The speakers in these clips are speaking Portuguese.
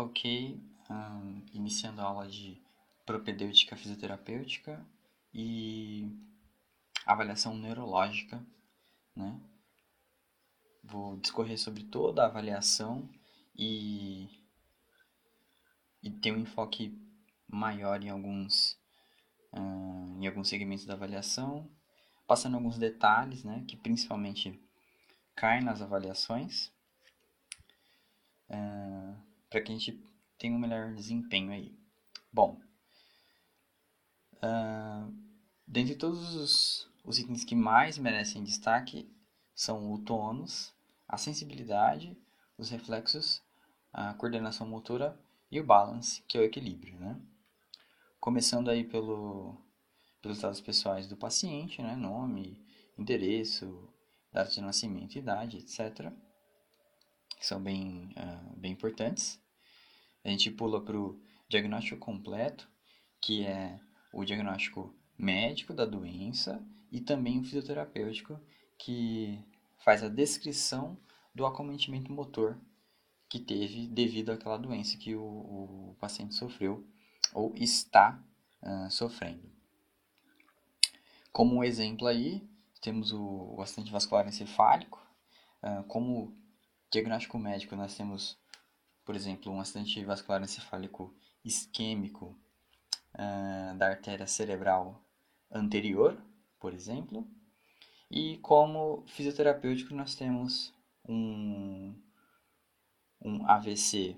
Ok, um, iniciando a aula de propedêutica fisioterapêutica e avaliação neurológica, né? Vou discorrer sobre toda a avaliação e, e ter um enfoque maior em alguns, em alguns segmentos da avaliação, passando alguns detalhes, né, que principalmente caem nas avaliações, para que a gente tenha um melhor desempenho aí. Bom, uh, dentre todos os, os itens que mais merecem destaque são o tônus, a sensibilidade, os reflexos, a coordenação motora e o balance, que é o equilíbrio, né? Começando aí pelo, pelos dados pessoais do paciente, né? Nome, endereço, data de nascimento, idade, etc. Que são bem, uh, bem importantes. A gente pula para o diagnóstico completo, que é o diagnóstico médico da doença e também o fisioterapêutico, que faz a descrição do acometimento motor que teve devido àquela doença que o, o paciente sofreu ou está uh, sofrendo. Como um exemplo aí, temos o, o acidente vascular encefálico. Uh, como diagnóstico médico, nós temos, por exemplo, um acidente vascular encefálico isquêmico uh, da artéria cerebral anterior, por exemplo. E como fisioterapêutico, nós temos um, um AVC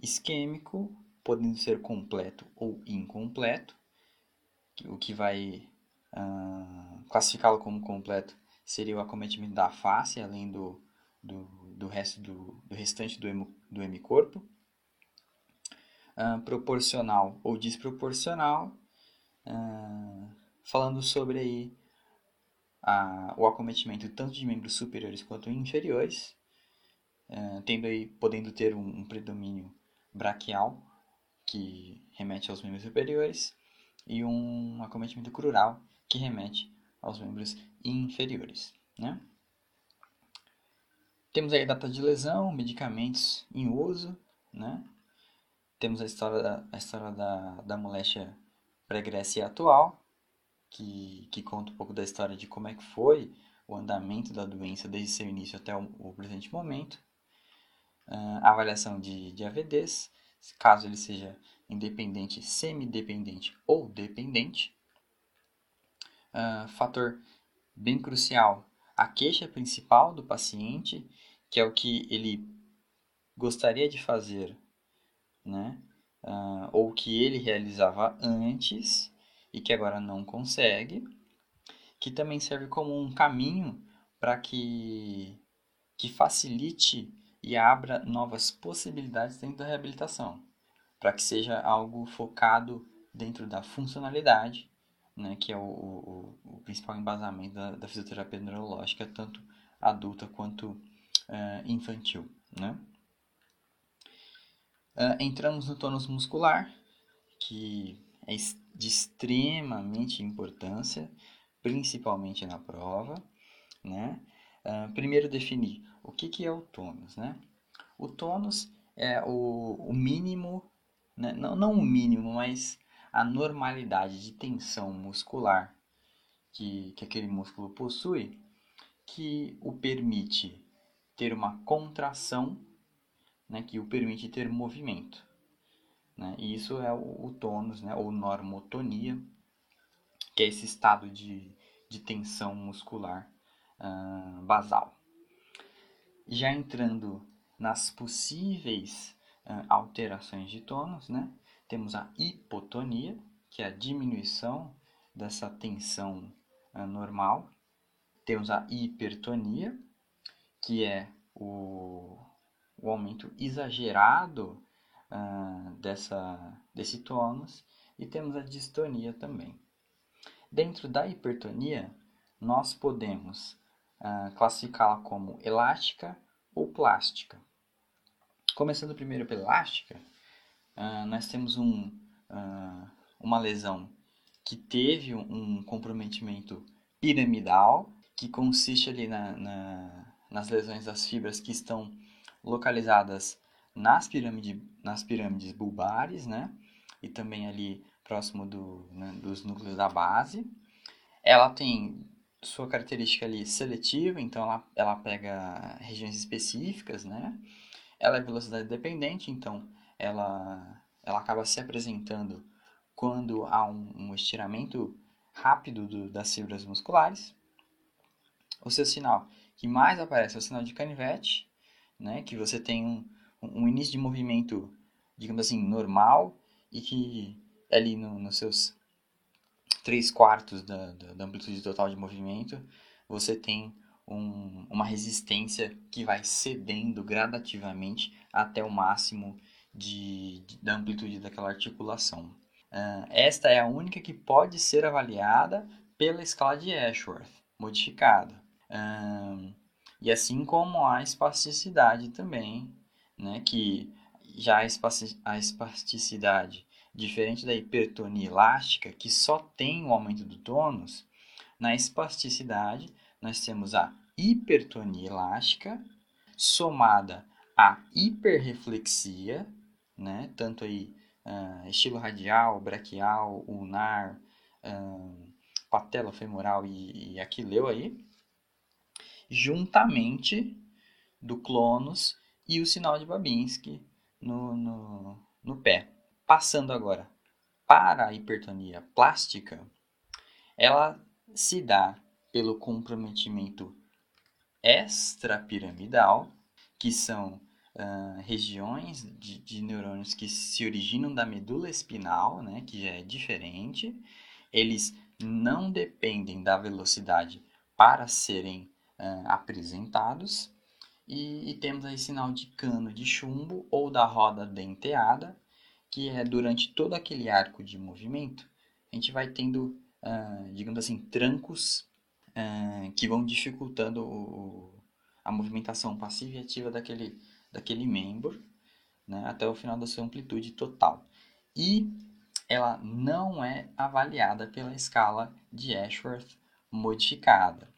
isquêmico, podendo ser completo ou incompleto, o que vai uh, classificá-lo como completo seria o acometimento da face, além do, do, do resto do, do restante do, hemo, hemicorpo. Uh, proporcional ou desproporcional, uh, falando sobre aí a, o acometimento tanto de membros superiores quanto inferiores, uh, tendo aí, podendo ter um, um, predomínio braquial, que remete aos membros superiores, e um acometimento crural, que remete aos membros inferiores. Né? Temos aí a data de lesão, medicamentos em uso, né? Temos a história da, a história da, da moléstia pregressa e atual, que, que conta um pouco da história de como é que foi o andamento da doença desde seu início até o, o presente momento. Uh, avaliação de, de AVDs, caso ele seja independente, semidependente ou dependente. Uh, fator bem crucial, a queixa principal do paciente, que é o que ele gostaria de fazer, né? Uh, ou que ele realizava antes e que agora não consegue, que também serve como um caminho para que, que facilite e abra novas possibilidades dentro da reabilitação, para que seja algo focado dentro da funcionalidade, né, que é o, o, o principal embasamento da, da, fisioterapia neurológica, tanto adulta quanto uh, infantil. Né? Uh, entramos no tônus muscular, que é de extremamente importância, principalmente na prova. Né? Uh, primeiro definir o que, que é o tônus. Né? O tônus é o, o mínimo, né? não, não o mínimo, mas a normalidade de tensão muscular que, que aquele músculo possui, que o permite ter uma contração, né? que o permite ter movimento. Né? E isso é o, o tônus, né? ou normotonia, que é esse estado de, de tensão muscular uh, basal. Já entrando nas possíveis uh, alterações de tônus, né? Temos a hipotonia, que é a diminuição dessa tensão uh, normal. Temos a hipertonia, que é o, o aumento exagerado uh, dessa, desse tônus e temos a distonia também. Dentro da hipertonia, nós podemos uh, classificá-la como elástica ou plástica. Começando primeiro pela elástica, uh, nós temos um, uh, uma lesão que teve um comprometimento piramidal, que consiste ali na, na, nas lesões das fibras que estão localizadas nas, pirâmide, nas pirâmides bulbares, né? E também ali próximo do, né, dos núcleos da base. Ela tem sua característica ali seletiva, então ela, ela pega regiões específicas, né? Ela é velocidade dependente, então ela, ela acaba se apresentando quando há um, um estiramento rápido do, das fibras musculares. O seu sinal que mais aparece é o sinal de canivete, né? Que você tem um, um início de movimento, digamos assim, normal e que ali no, nos seus 3 quartos da, da, da, amplitude total de movimento, você tem um, uma resistência que vai cedendo gradativamente até o máximo de, de da amplitude daquela articulação. Uh, esta é a única que pode ser avaliada pela escala de Ashworth, modificada. Uh, e assim como a espasticidade também, né, que já a, espasticidade Diferente da hipertonia elástica, que só tem o aumento do tônus, na espasticidade nós temos a hipertonia elástica somada à hiperreflexia, né? tanto aí uh, estilo radial, braquial, ulnar, uh, patela femoral e, e aquileu aí, juntamente do clonus e o sinal de Babinski no, no, no pé. Passando agora para a hipertonia plástica, ela se dá pelo comprometimento extrapiramidal, que são uh, regiões de, de, neurônios que se originam da medula espinal, né, que já é diferente. Eles não dependem da velocidade para serem uh, apresentados. E, e, temos aí sinal de cano de chumbo ou da roda denteada, que é durante todo aquele arco de movimento, a gente vai tendo, uh, digamos assim, trancos que vão dificultando o, a movimentação passiva e ativa daquele, daquele membro né, até o final da sua amplitude total. E ela não é avaliada pela escala de Ashworth modificada.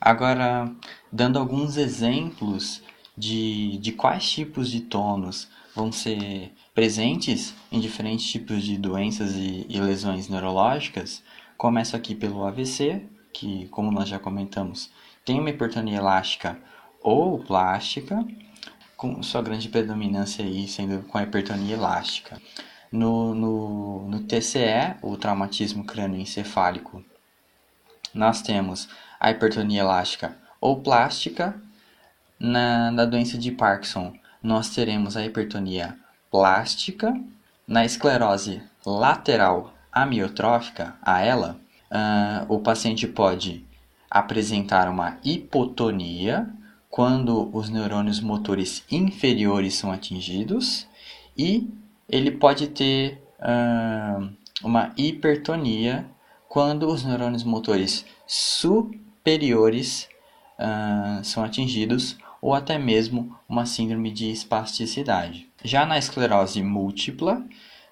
Agora, dando alguns exemplos de, de quais tipos de tônus vão ser presentes em diferentes tipos de doenças e, e lesões neurológicas, começo aqui pelo AVC, que, como nós já comentamos, tem uma hipertonia elástica ou plástica, com sua grande predominância aí sendo com a hipertonia elástica. No, no, no TCE, o traumatismo crânioencefálico, nós temos a hipertonia elástica ou plástica. Na, na doença de Parkinson, nós teremos a hipertonia plástica. Na esclerose lateral amiotrófica, a ela, uh, o paciente pode apresentar uma hipotonia quando os neurônios motores inferiores são atingidos e ele pode ter uh, uma hipertonia quando os neurônios motores superiores uh, são atingidos ou até mesmo uma síndrome de espasticidade. Já na esclerose múltipla,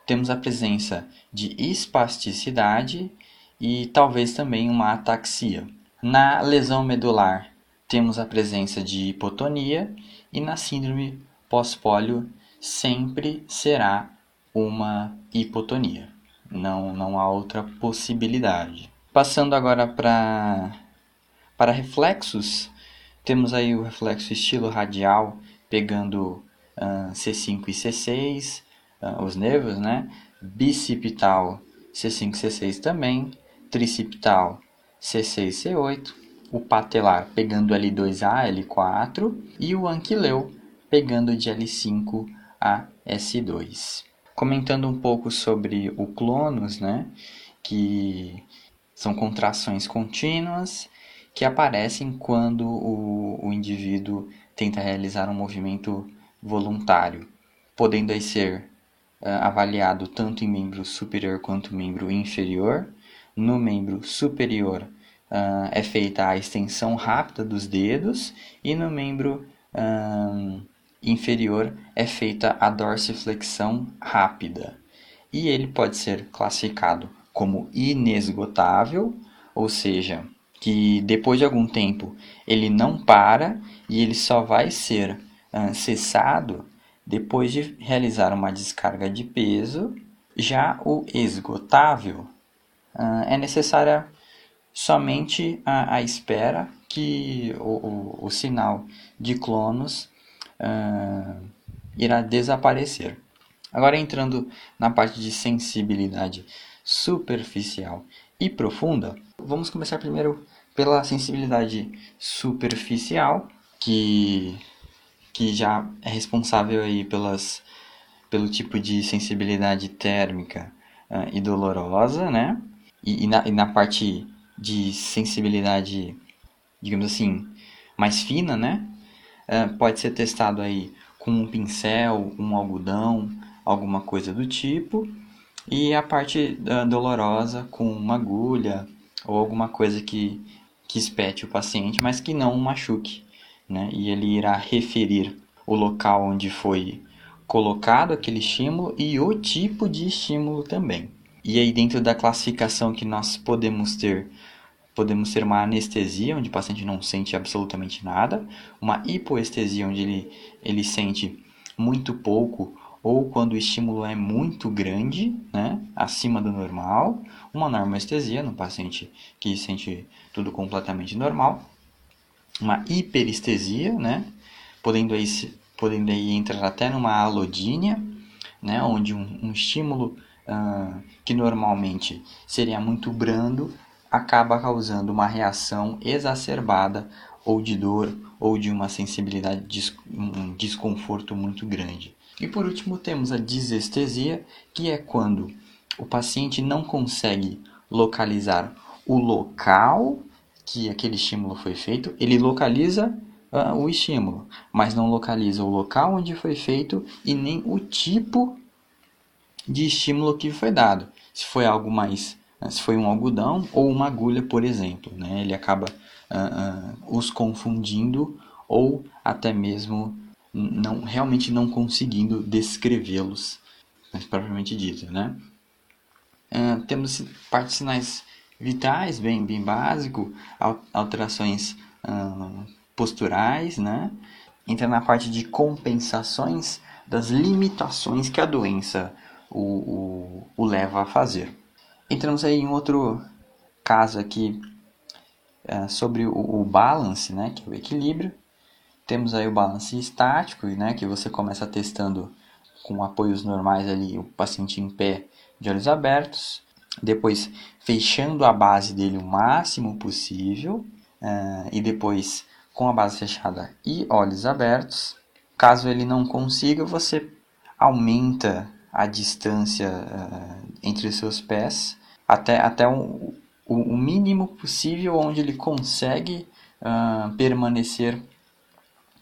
temos a presença de espasticidade e talvez também uma ataxia. Na lesão medular, temos a presença de hipotonia e na síndrome pós-pólio sempre será uma hipotonia. Não, não há outra possibilidade. Passando agora para para reflexos, temos aí o reflexo estilo radial, pegando uh, C5 e C6, uh, os nervos, né? Bicipital C5 e C6 também, tricipital C6 e C8, o patelar pegando L2A, L4 e o anquileu pegando de L5 a S2. Comentando um pouco sobre o clonus, né? Que são contrações contínuas que aparecem quando o, o indivíduo tenta realizar um movimento voluntário, podendo aí ser uh, avaliado tanto em membro superior quanto membro inferior. No membro superior uh, é feita a extensão rápida dos dedos e no membro uh, inferior é feita a dorsiflexão rápida. E ele pode ser classificado como inesgotável, ou seja, que depois de algum tempo ele não para e ele só vai ser uh, cessado depois de realizar uma descarga de peso. Já o esgotável uh, é necessária somente a, a espera que o, o, o, sinal de clonos uh, irá desaparecer. Agora entrando na parte de sensibilidade superficial e profunda, vamos começar primeiro pela sensibilidade superficial, que, que já é responsável aí pelas, pelo tipo de sensibilidade térmica uh, e dolorosa, né? E, e, na, e na parte de sensibilidade, digamos assim, mais fina, né? Uh, pode ser testado aí com um pincel, um algodão, alguma coisa do tipo. E a parte uh, dolorosa com uma agulha ou alguma coisa que, que espete o paciente, mas que não machuque. Né? E ele irá referir o local onde foi colocado aquele estímulo e o tipo de estímulo também. E aí dentro da classificação que nós podemos ter, podemos ter uma anestesia, onde o paciente não sente absolutamente nada, uma hipoestesia, onde ele, ele sente muito pouco ou quando o estímulo é muito grande, né, acima do normal, uma normoestesia no paciente que sente tudo completamente normal, uma hiperestesia, né, podendo aí, podendo aí entrar até numa alodínia, né, onde um, um estímulo uh, que normalmente seria muito brando acaba causando uma reação exacerbada ou de dor ou de uma sensibilidade, um desconforto muito grande. E por último, temos a disestesia, que é quando o paciente não consegue localizar o local que aquele estímulo foi feito, ele localiza uh, o estímulo, mas não localiza o local onde foi feito e nem o tipo de estímulo que foi dado. Se foi algo mais, uh, se foi um algodão ou uma agulha, por exemplo, né? ele acaba uh, os confundindo ou até mesmo não realmente não conseguindo descrevê-los propriamente dito, né? Uh, temos partes sinais vitais, bem, bem básico, alterações uh, posturais, né? Entra na parte de compensações das limitações que a doença o, o, o leva a fazer. Entramos aí em outro caso aqui uh, sobre o, o balance, né? Que é o equilíbrio. Temos aí o balance estático, né, que você começa testando com apoios normais ali, o paciente em pé, de olhos abertos, depois fechando a base dele o máximo possível, uh, e depois com a base fechada e olhos abertos. Caso ele não consiga, você aumenta a distância uh, entre os seus pés até, até o, o, mínimo possível onde ele consegue uh, permanecer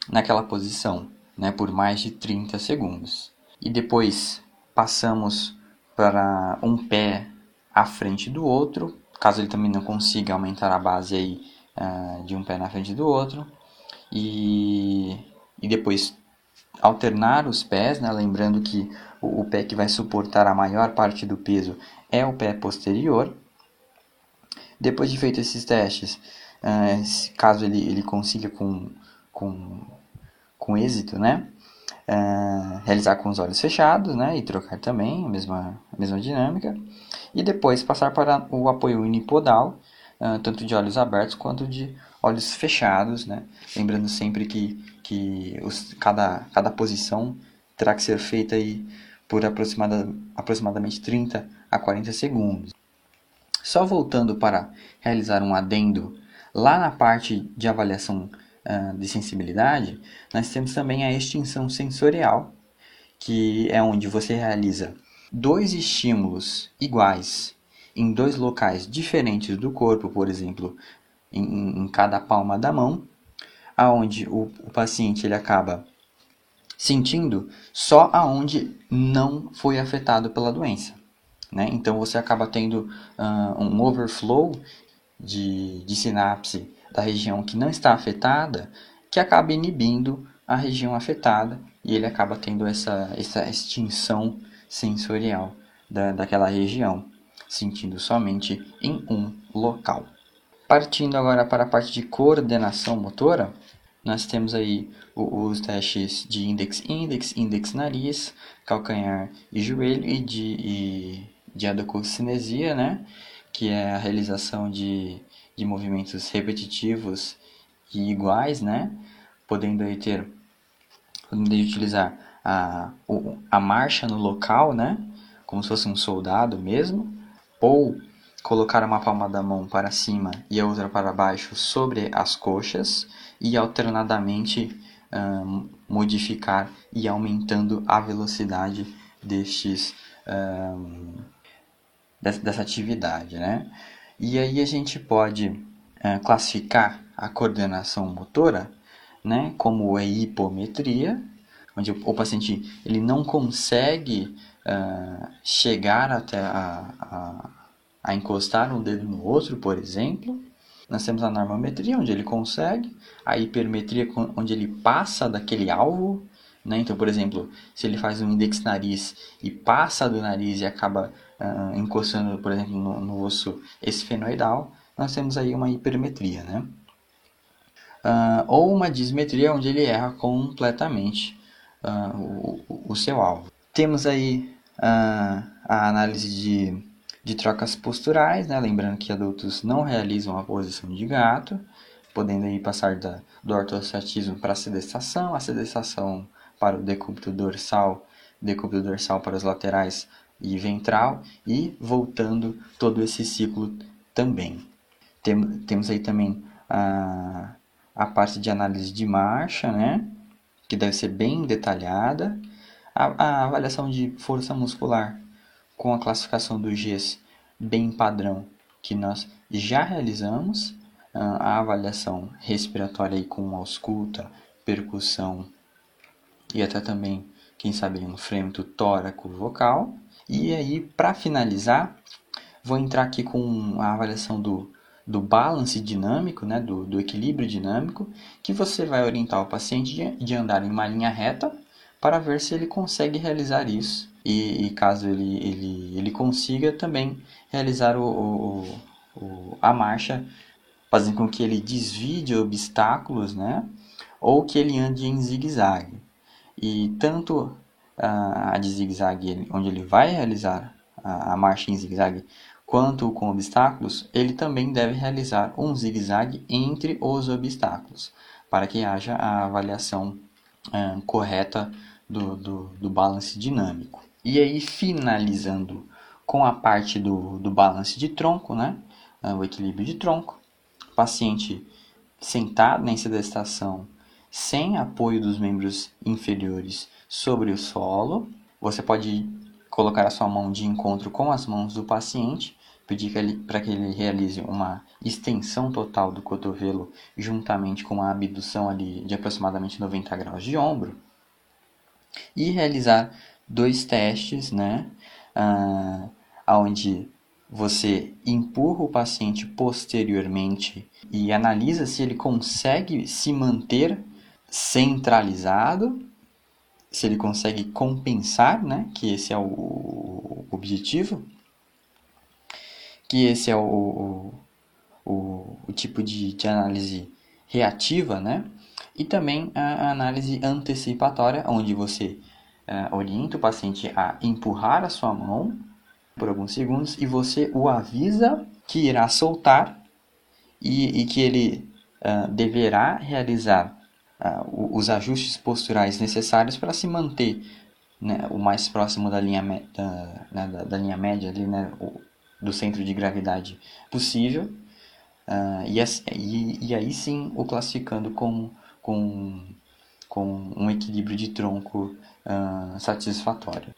naquela posição, né, por mais de 30 segundos. E depois passamos para um pé à frente do outro, caso ele também não consiga aumentar a base aí uh, de um pé na frente do outro. E, e depois alternar os pés, né, lembrando que o, pé que vai suportar a maior parte do peso é o pé posterior. Depois de feito esses testes, uh, caso ele, ele consiga com, com com êxito, né? Uh, realizar com os olhos fechados, né? E trocar também a mesma, a mesma dinâmica. E depois passar para o apoio unipodal, uh, tanto de olhos abertos quanto de olhos fechados, né? Lembrando sempre que, que os, cada, cada posição terá que ser feita aí por aproximada, aproximadamente 30 a 40 segundos. Só voltando para realizar um adendo lá na parte de avaliação uh, de sensibilidade, nós temos também a extinção sensorial, que é onde você realiza dois estímulos iguais em dois locais diferentes do corpo, por exemplo, em, em cada palma da mão, aonde o, o paciente ele acaba sentindo só aonde não foi afetado pela doença. Né? Então você acaba tendo uh, um overflow de, de sinapse da região que não está afetada, que acaba inibindo a região afetada e ele acaba tendo essa, essa extinção sensorial da, daquela região, sentindo somente em um local. Partindo agora para a parte de coordenação motora, nós temos aí os testes de index index, index nariz, calcanhar e joelho e de, e de adococinesia, né? que é a realização de, de movimentos repetitivos e iguais, né? podendo aí ter podendo utilizar a, a marcha no local, né? como se fosse um soldado mesmo, ou colocar uma palma da mão para cima e a outra para baixo sobre as coxas e alternadamente um, modificar e aumentando a velocidade destes um, dessa atividade, né? E aí a gente pode uh, classificar a coordenação motora, né, como a hipometria, onde o, paciente ele não consegue chegar até a, a a encostar um dedo no outro, por exemplo. Nós temos a normometria, onde ele consegue, a hipermetria, onde ele passa daquele alvo. Né? Então, por exemplo, se ele faz um index nariz e passa do nariz e acaba uh, encostando, por exemplo, no, no, osso esfenoidal, nós temos aí uma hipermetria. Né? Uh, ou uma dismetria, onde ele erra completamente uh, o, o, seu alvo. Temos aí a análise de de trocas posturais, né? lembrando que adultos não realizam a posição de gato, podendo aí passar da, do ortostatismo para a sedestação, a sedestação para o decúbito dorsal, decúbito dorsal para os laterais e ventral, e voltando todo esse ciclo também. Tem, temos aí também a, a parte de análise de marcha, né? que deve ser bem detalhada, a, a avaliação de força muscular, com a classificação dos Gs bem padrão que nós já realizamos, ah, a avaliação respiratória aí com ausculta, percussão e até também, quem sabe, um frêmito tóraco vocal. E aí, para finalizar, vou entrar aqui com a avaliação do, do balance dinâmico, né, do, do equilíbrio dinâmico, que você vai orientar o paciente de, de andar em uma linha reta para ver se ele consegue realizar isso e, e caso ele, ele, ele consiga também realizar o, o, o, a marcha, fazendo com que ele desvie de obstáculos, né? ou que ele ande em zigue-zague. E tanto a, de zigue-zague, onde ele vai realizar a, marcha em zigue-zague, quanto com obstáculos, ele também deve realizar um zigue-zague entre os obstáculos, para que haja a avaliação uh, correta do, do, do balance dinâmico. E aí, finalizando com a parte do, do balance de tronco, né? Ah, o equilíbrio de tronco. Paciente sentado na sedestação sem apoio dos membros inferiores sobre o solo. Você pode colocar a sua mão de encontro com as mãos do paciente, pedir para que ele realize uma extensão total do cotovelo juntamente com a abdução ali de aproximadamente 90 graus de ombro e realizar dois testes, né? Ah, onde você empurra o paciente posteriormente e analisa se ele consegue se manter centralizado, se ele consegue compensar, né? Que esse é o objetivo, que esse é o, o, o tipo de, de análise reativa, né? E também a análise antecipatória, onde você uh, orienta o paciente a empurrar a sua mão por alguns segundos e você o avisa que irá soltar e, e que ele uh, deverá realizar uh, os ajustes posturais necessários para se manter né, o mais próximo da linha, da, né, da, da, linha média ali, né, o, do centro de gravidade possível. Uh, e, e, e, aí sim o classificando com, com, com um equilíbrio de tronco uh, satisfatório.